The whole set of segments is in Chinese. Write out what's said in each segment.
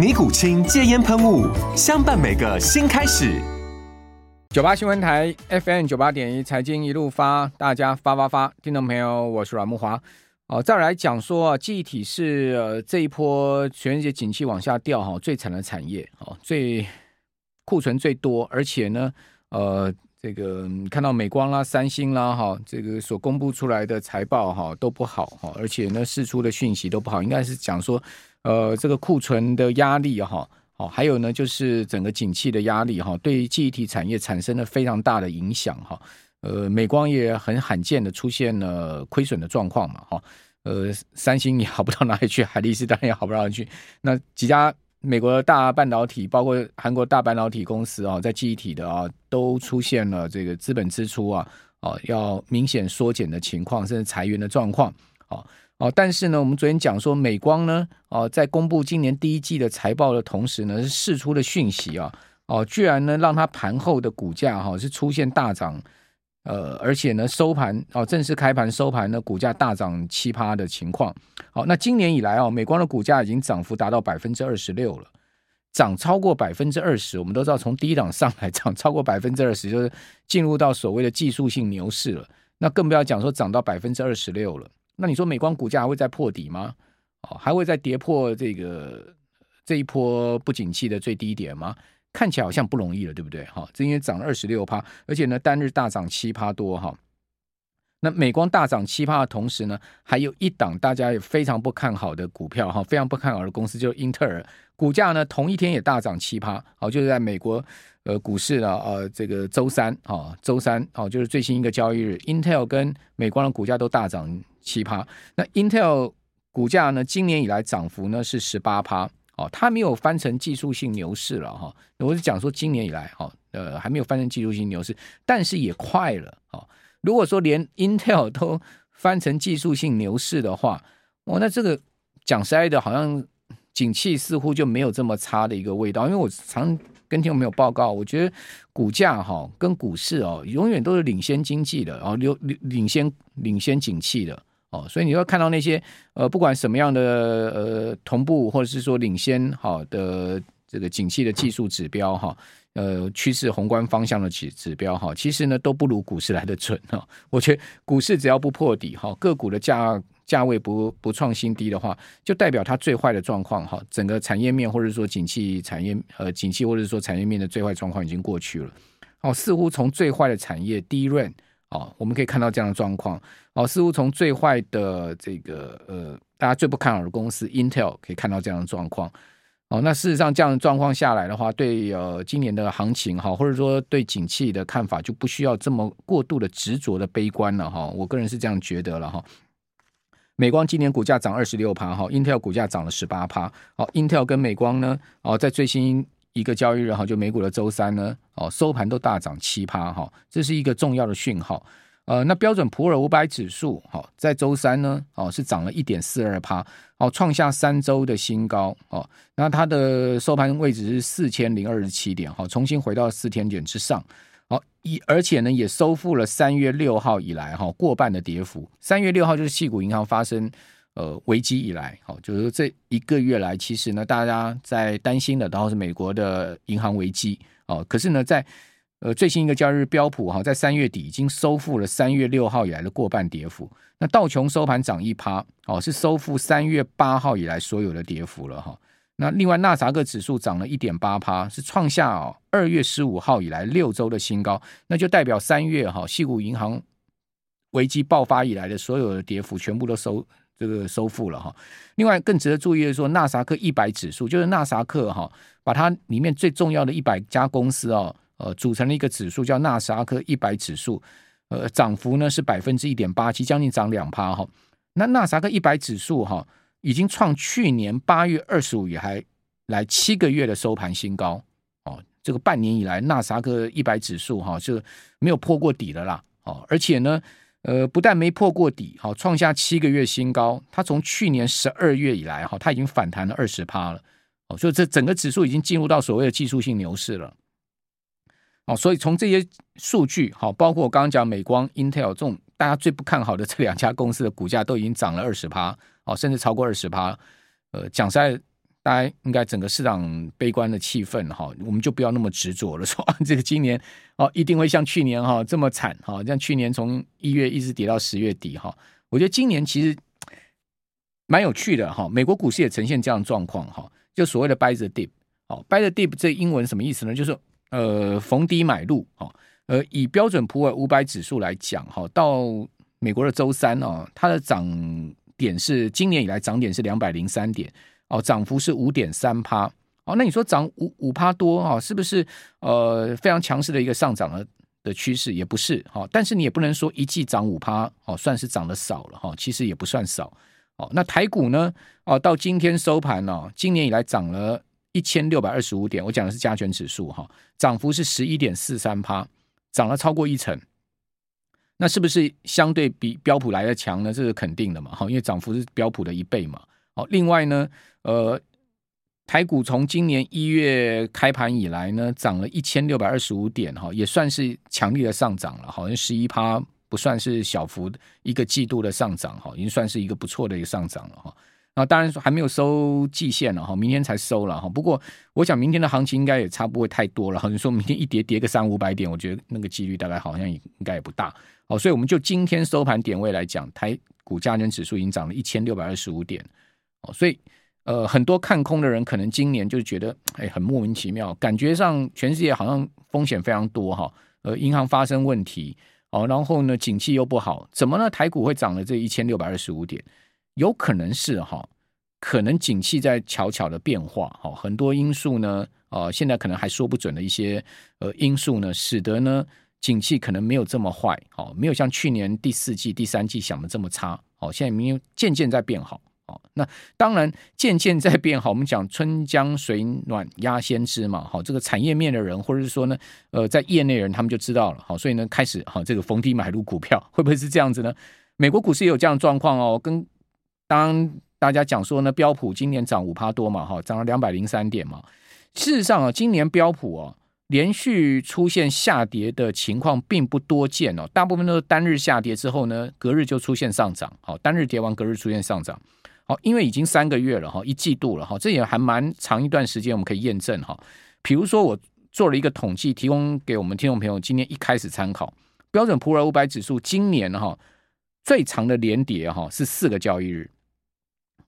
尼古清戒烟喷雾，相伴每个新开始。九八新闻台 FM 九八点一，财经一路发，大家发发发，听众朋友，我是阮木华。哦，再来讲说啊，记忆体是呃这一波全世界景气往下掉哈，最惨的产业哦，最库存最多，而且呢，呃，这个看到美光啦、三星啦哈，这个所公布出来的财报哈都不好哈，而且呢，释出的讯息都不好，应该是讲说。呃，这个库存的压力哈，好，还有呢，就是整个景气的压力哈，对记忆体产业产生了非常大的影响哈。呃，美光也很罕见的出现了亏损的状况嘛哈。呃，三星也好不到哪里去，海力士当然也好不到哪里去。那几家美国的大半导体，包括韩国大半导体公司啊，在记忆体的啊，都出现了这个资本支出啊，啊，要明显缩减的情况，甚至裁员的状况啊。哦，但是呢，我们昨天讲说，美光呢，哦，在公布今年第一季的财报的同时呢，是释出的讯息啊，哦，居然呢，让它盘后的股价哈是出现大涨，呃，而且呢，收盘哦，正式开盘收盘呢，股价大涨七趴的情况。好，那今年以来哦，美光的股价已经涨幅达到百分之二十六了，涨超过百分之二十，我们都知道从低档上来涨超过百分之二十，就是进入到所谓的技术性牛市了。那更不要讲说涨到百分之二十六了。那你说美光股价还会再破底吗？哦，还会再跌破这个这一波不景气的最低点吗？看起来好像不容易了，对不对？哈，这因为涨了二十六趴，而且呢单日大涨七趴多哈。那美光大涨七趴的同时呢，还有一档大家也非常不看好的股票哈，非常不看好的公司就是英特尔，股价呢同一天也大涨七趴，好，就是在美国。呃，股市呢，呃，这个周三啊，周三哦，就是最新一个交易日，Intel 跟美光的股价都大涨七趴。那 Intel 股价呢，今年以来涨幅呢是十八趴，哦，它没有翻成技术性牛市了哈。我是讲说今年以来哈，呃，还没有翻成技术性牛市，但是也快了哦。如果说连 Intel 都翻成技术性牛市的话，哦，那这个讲实在的，好像景气似乎就没有这么差的一个味道，因为我常。跟听众朋友报告，我觉得股价哈跟股市哦，永远都是领先经济的，然后领领领先领先景气的哦，所以你要看到那些呃，不管什么样的呃同步或者是说领先好的这个景气的技术指标哈，呃趋势宏观方向的指指标哈，其实呢都不如股市来得准哈。我觉得股市只要不破底哈，个股的价。价位不不创新低的话，就代表它最坏的状况哈，整个产业面或者说景气产业呃景气或者说产业面的最坏状况已经过去了。哦，似乎从最坏的产业 DRAM 哦，我们可以看到这样的状况。哦，似乎从最坏的这个呃大家最不看好的公司 Intel 可以看到这样的状况。哦，那事实上这样的状况下来的话，对呃今年的行情哈，或者说对景气的看法就不需要这么过度的执着的悲观了哈。我个人是这样觉得了哈。美光今年股价涨二十六趴，哈，Intel 股价涨了十八趴，好，Intel 跟美光呢，哦，在最新一个交易日哈，就美股的周三呢，哦，收盘都大涨七趴，哈，这是一个重要的讯号。呃，那标准普尔五百指数，好，在周三呢，哦，是涨了一点四二趴，哦，创下三周的新高，哦，那它的收盘位置是四千零二十七点，哈，重新回到四千点之上。好，一而且呢，也收复了三月六号以来哈过半的跌幅。三月六号就是矽谷银行发生呃危机以来，好，就是这一个月来，其实呢，大家在担心的，然后是美国的银行危机哦。可是呢，在呃最新一个交易日，标普哈在三月底已经收复了三月六号以来的过半跌幅。那道琼收盘涨一趴，哦，是收复三月八号以来所有的跌幅了哈。那另外纳萨克指数涨了一点八趴，是创下哦二月十五号以来六周的新高，那就代表三月哈矽谷银行危机爆发以来的所有的跌幅全部都收这个收复了哈。另外更值得注意的是说，纳萨克一百指数就是纳萨克哈把它里面最重要的一百家公司哦呃组成了一个指数叫纳萨克一百指数，呃涨幅呢是百分之一点八七，将近涨两趴哈。那纳萨克一百指数哈已经创去年八月二十五以来来七个月的收盘新高哦，这个半年以来纳萨克一百指数哈就没有破过底了啦哦，而且呢。呃，不但没破过底，好，创下七个月新高。它从去年十二月以来，哈，它已经反弹了二十趴了。哦，所以这整个指数已经进入到所谓的技术性牛市了。哦，所以从这些数据，好，包括我刚刚讲美光、Intel 这种大家最不看好的这两家公司的股价，都已经涨了二十趴，哦，甚至超过二十趴。呃，讲在。大家应该整个市场悲观的气氛哈，我们就不要那么执着了，说 这个今年哦一定会像去年哈这么惨哈，像去年从一月一直跌到十月底哈。我觉得今年其实蛮有趣的哈，美国股市也呈现这样的状况哈，就所谓的 buy the dip 哦，buy the dip 这英文什么意思呢？就是呃逢低买入哈，呃以标准普尔五百指数来讲哈，到美国的周三哦，它的涨点是今年以来涨点是两百零三点。哦，涨幅是五点三趴。哦，那你说涨五五趴多啊，是不是呃非常强势的一个上涨的的趋势？也不是哈，但是你也不能说一季涨五趴哦，算是涨得少了哈，其实也不算少。哦，那台股呢？哦，到今天收盘哦，今年以来涨了一千六百二十五点，我讲的是加权指数哈，涨幅是十一点四三趴，涨了超过一成。那是不是相对比标普来的强呢？这是肯定的嘛，哈，因为涨幅是标普的一倍嘛。哦，另外呢，呃，台股从今年一月开盘以来呢，涨了一千六百二十五点，哈，也算是强力的上涨了，好像十一趴，不算是小幅一个季度的上涨，哈，已经算是一个不错的一个上涨了，哈。那当然还没有收季线了，哈，明天才收了，哈。不过我想明天的行情应该也差不多太多了，好像说明天一跌跌个三五百点，我觉得那个几率大概好像也应该也不大，好，所以我们就今天收盘点位来讲，台股加权指数已经涨了一千六百二十五点。哦，所以呃，很多看空的人可能今年就觉得哎，很莫名其妙，感觉上全世界好像风险非常多哈，呃，银行发生问题哦，然后呢，景气又不好，怎么呢？台股会涨了这一千六百二十五点，有可能是哈，可能景气在悄悄的变化哈，很多因素呢，呃，现在可能还说不准的一些呃因素呢，使得呢，景气可能没有这么坏，哦，没有像去年第四季、第三季想的这么差，哦，现在明明渐渐在变好。那当然，渐渐在变好。我们讲春江水暖鸭先知嘛，好，这个产业面的人，或者是说呢，呃，在业内人，他们就知道了，好，所以呢，开始好，这个逢低买入股票，会不会是这样子呢？美国股市也有这样状况哦。跟当大家讲说呢，标普今年涨五趴多嘛，哈，涨了两百零三点嘛。事实上啊，今年标普哦，连续出现下跌的情况并不多见哦，大部分都是单日下跌之后呢，隔日就出现上涨，好，单日跌完，隔日出现上涨。哦，因为已经三个月了哈，一季度了哈，这也还蛮长一段时间，我们可以验证哈。比如说，我做了一个统计，提供给我们听众朋友，今天一开始参考标准普尔五百指数，今年哈最长的连跌哈是四个交易日，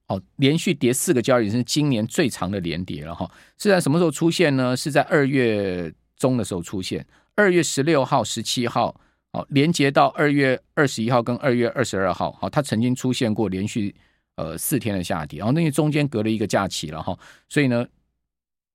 哦，连续跌四个交易日是今年最长的连跌了哈。是在什么时候出现呢？是在二月中的时候出现，二月十六号、十七号，哦，连接到二月二十一号跟二月二十二号，好，它曾经出现过连续。呃，四天的下跌，然后那些中间隔了一个假期了哈，所以呢，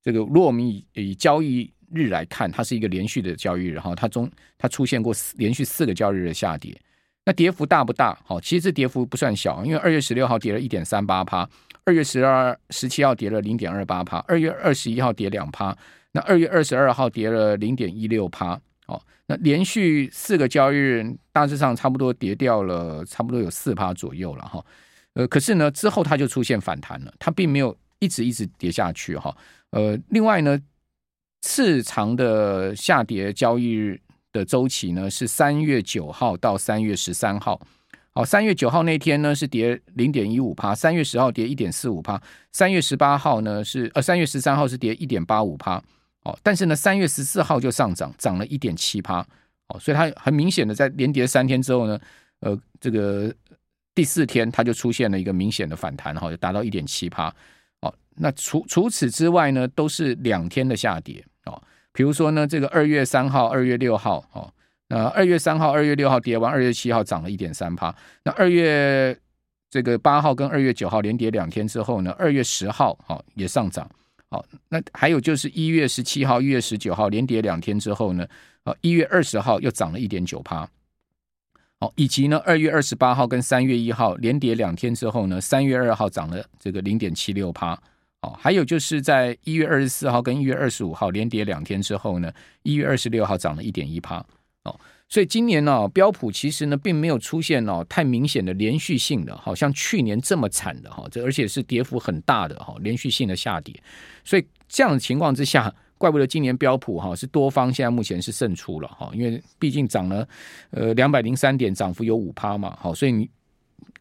这个如果我们以以交易日来看，它是一个连续的交易日哈，它中它出现过四连续四个交易日的下跌，那跌幅大不大？好，其实这跌幅不算小，因为二月十六号跌了一点三八趴，二月十二、十七号跌了零点二八趴，二月二十一号跌两趴，那二月二十二号跌了零点一六趴，哦，那连续四个交易日大致上差不多跌掉了，差不多有四趴左右了哈。呃，可是呢，之后它就出现反弹了，它并没有一直一直跌下去哈。呃，另外呢，次长的下跌交易日的周期呢是三月九号到三月十三号。好，三月九号那天呢是跌零点一五趴，三月十号跌一点四五趴，三月十八号呢是呃三月十三号是跌一点八五趴。哦，但是呢，三月十四号就上涨，涨了一点七趴。哦，所以它很明显的在连跌三天之后呢，呃，这个。第四天，它就出现了一个明显的反弹，哈，就达到一点七趴，哦，那除除此之外呢，都是两天的下跌哦。比如说呢，这个二月三号、二月六号哦，那二月三号、二月六号跌完，二月七号涨了一点三趴。那二月这个八号跟二月九号连跌两天之后呢，二月十号哦也上涨。好，那还有就是一月十七号、一月十九号连跌两天之后呢，啊，一月二十号又涨了一点九趴。哦，以及呢，二月二十八号跟三月一号连跌两天之后呢，三月二号涨了这个零点七六趴。哦，还有就是在一月二十四号跟一月二十五号连跌两天之后呢，一月二十六号涨了一点一趴。哦，所以今年呢，标普其实呢并没有出现哦太明显的连续性的，好像去年这么惨的哈，这而且是跌幅很大的哈，连续性的下跌。所以这样的情况之下。怪不得今年标普哈是多方现在目前是胜出了哈，因为毕竟涨了呃两百零三点，涨幅有五趴嘛，好，所以你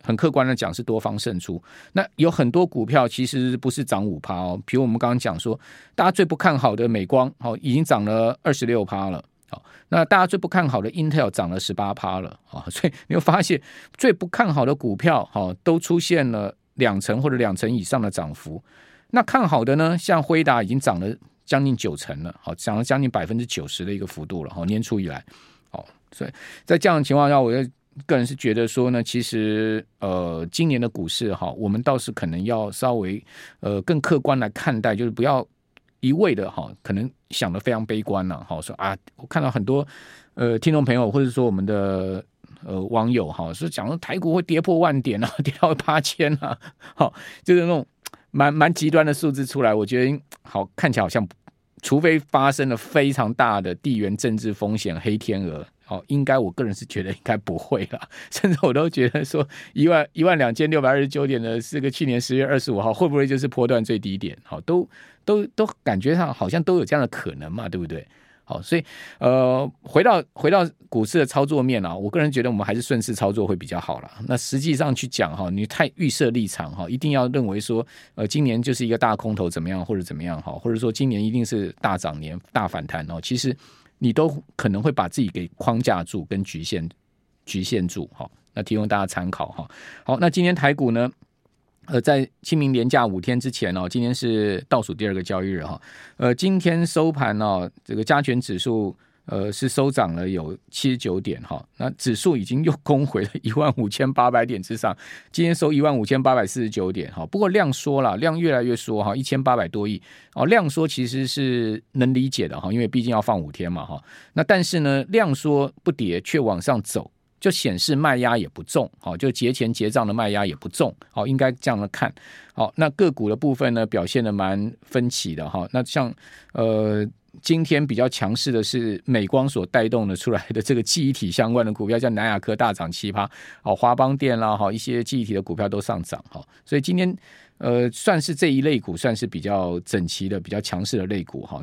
很客观的讲是多方胜出。那有很多股票其实不是涨五趴哦，比如我们刚刚讲说，大家最不看好的美光，好，已经涨了二十六趴了，好，那大家最不看好的 Intel 涨了十八趴了，啊，所以你会发现最不看好的股票，哈，都出现了两成或者两成以上的涨幅。那看好的呢，像辉达已经涨了。将近九成了，好，涨了将近百分之九十的一个幅度了，好，年初以来，好，所以在这样的情况下，我个人是觉得说呢，其实呃，今年的股市哈，我们倒是可能要稍微呃更客观来看待，就是不要一味的哈，可能想得非常悲观了，好说啊，我看到很多呃听众朋友或者说我们的呃网友哈，是讲说台股会跌破万点啊，跌到八千啊，好，就是那种。蛮蛮极端的数字出来，我觉得好看起来好像，除非发生了非常大的地缘政治风险，黑天鹅哦，应该我个人是觉得应该不会啦，甚至我都觉得说一万一万两千六百二十九点的这个去年十月二十五号，会不会就是波段最低点？好，都都都感觉上好像都有这样的可能嘛，对不对？好，所以呃，回到回到股市的操作面啊，我个人觉得我们还是顺势操作会比较好了。那实际上去讲哈，你太预设立场哈，一定要认为说呃，今年就是一个大空头怎么样，或者怎么样哈，或者说今年一定是大涨年、大反弹哦。其实你都可能会把自己给框架住跟局限局限住哈。那提供大家参考哈。好，那今天台股呢？呃，在清明连假五天之前哦，今天是倒数第二个交易日哈。呃，今天收盘哦，这个加权指数呃是收涨了有七十九点哈。那指数已经又攻回了一万五千八百点之上，今天收一万五千八百四十九点哈。不过量缩了，量越来越缩哈，一千八百多亿哦。量缩其实是能理解的哈，因为毕竟要放五天嘛哈。那但是呢，量缩不跌却往上走。就显示卖压也不重，好，就节前结账的卖压也不重，好，应该这样的看，好，那个股的部分呢，表现的蛮分歧的哈，那像呃今天比较强势的是美光所带动的出来的这个记忆体相关的股票，像南亚科大涨七趴，好，华邦电啦，哈，一些记忆体的股票都上涨，哈，所以今天呃算是这一类股算是比较整齐的、比较强势的类股哈。